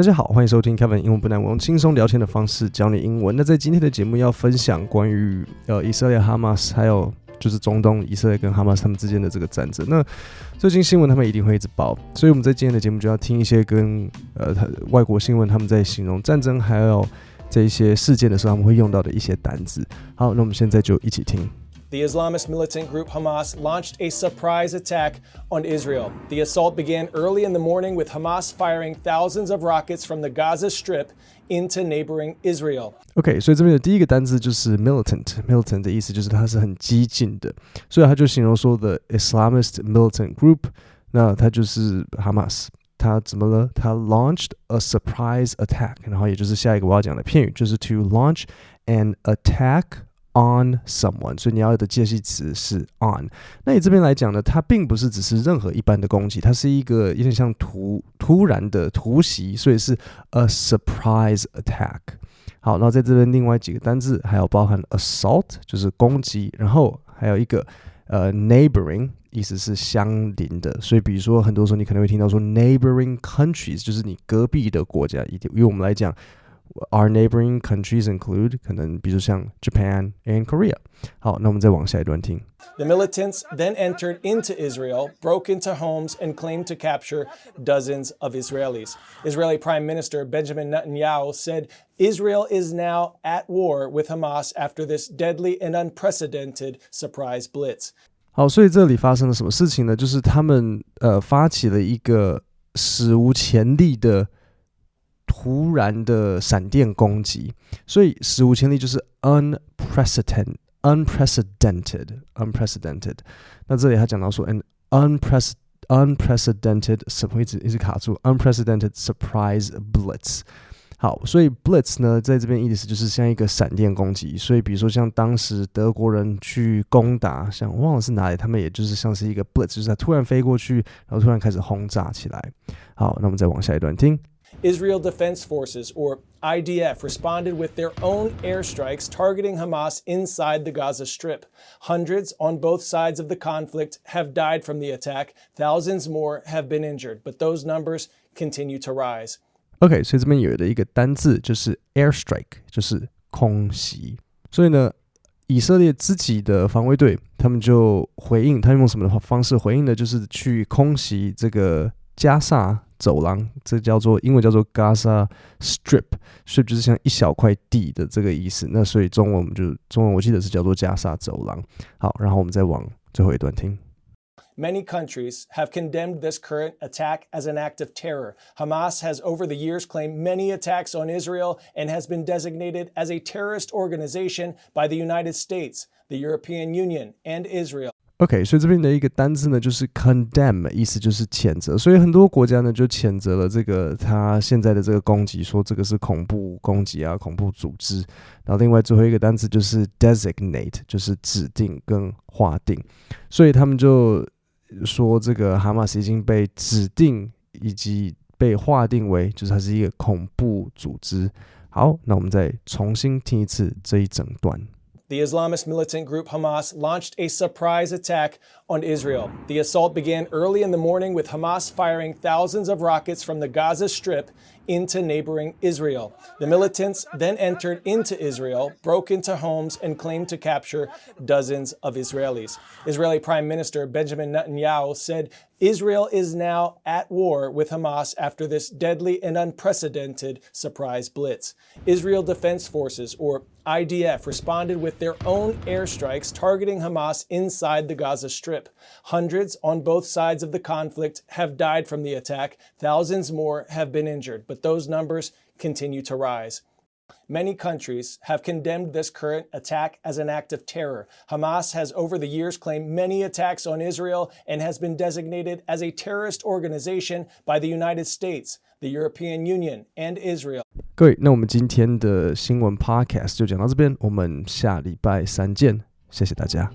大家好，欢迎收听 Kevin 英文不难，我用轻松聊天的方式教你英文。那在今天的节目要分享关于呃以色列哈马斯，还有就是中东以色列跟哈马斯他们之间的这个战争。那最近新闻他们一定会一直报，所以我们在今天的节目就要听一些跟呃他外国新闻他们在形容战争还有这一些事件的时候他们会用到的一些单子。好，那我们现在就一起听。The Islamist militant group Hamas launched a surprise attack on Israel. The assault began early in the morning with Hamas firing thousands of rockets from the Gaza Strip into neighboring Israel. OK，所以这边的第一个单字就是 militant。militant 的意思就是它是很激进的，所以他就形容说的 Islamist militant group，那它就是哈马斯。它怎么了？它 launched a surprise attack，然后也就是下一个我要讲的片语，就是 to launch an attack on someone，所以你要的介系词是 on。那你这边来讲呢，它并不是只是任何一般的攻击，它是一个有点像突突然的突袭，所以是 a surprise attack。好，那在这边另外几个单字还有包含 assault，就是攻击，然后还有一个呃 neighboring，意思是相邻的。所以比如说很多时候你可能会听到说 neighboring countries，就是你隔壁的国家。以以我们来讲。Our neighboring countries include 可能比如像 Japan and Korea。好，那我们再往下一段听。The militants then entered into Israel, broke into homes, and claimed to capture dozens of Israelis. Israeli Prime Minister Benjamin Netanyahu said Israel is now at war with Hamas after this deadly and unprecedented surprise blitz. 好，所以这里发生了什么事情呢？就是他们呃发起了一个史无前例的 突然的闪电攻击，所以史无前例就是 unprecedented unprecedented unprecedented。那这里他讲到说 an unprecedented 什么一直一直卡住 unprecedented surprise blitz。好，所以 blitz 呢，在这边意思就是像一个闪电攻击。所以比如说像当时德国人去攻打，像忘了是哪里，他们也就是像是一个 blitz，就是他突然飞过去，然后突然开始轰炸起来。好，那我们再往下一段听。Israel Defense Forces, or IDF, responded with their own airstrikes targeting Hamas inside the Gaza Strip. Hundreds on both sides of the conflict have died from the attack. Thousands more have been injured, but those numbers continue to rise. OK，所以这边有的一个单字就是 airstrike，就是空袭。所以呢，以色列自己的防卫队他们就回应，他们用什么的方式回应呢？就是去空袭这个 加萨走廊，这叫做英文叫做 Gaza Strip，Strip 就是像一小块地的这个意思。那所以中文我们就中文我记得是叫做加沙走廊。好，然后我们再往最后一段听。Many countries have condemned this current attack as an act of terror. Hamas has over the years claimed many attacks on Israel and has been designated as a terrorist organization by the United States, the European Union, and Israel. OK，所以这边的一个单字呢，就是 condemn，意思就是谴责。所以很多国家呢就谴责了这个他现在的这个攻击，说这个是恐怖攻击啊，恐怖组织。然后另外最后一个单词就是 designate，就是指定跟划定。所以他们就说这个哈马斯已经被指定以及被划定为，就是它是一个恐怖组织。好，那我们再重新听一次这一整段。The Islamist militant group Hamas launched a surprise attack on Israel. The assault began early in the morning with Hamas firing thousands of rockets from the Gaza Strip into neighboring Israel. The militants then entered into Israel, broke into homes, and claimed to capture dozens of Israelis. Israeli Prime Minister Benjamin Netanyahu said Israel is now at war with Hamas after this deadly and unprecedented surprise blitz. Israel Defense Forces, or IDF, responded with their own airstrikes targeting Hamas inside the Gaza Strip. Hundreds on both sides of the conflict have died from the attack, thousands more have been injured, but those numbers continue to rise. Many countries have condemned this current attack as an act of terror. Hamas has over the years claimed many attacks on Israel and has been designated as a terrorist organization by the United States, the European Union, and Israel. 各位，那我们今天的新闻 podcast 就讲到这边，我们下礼拜三见，谢谢大家。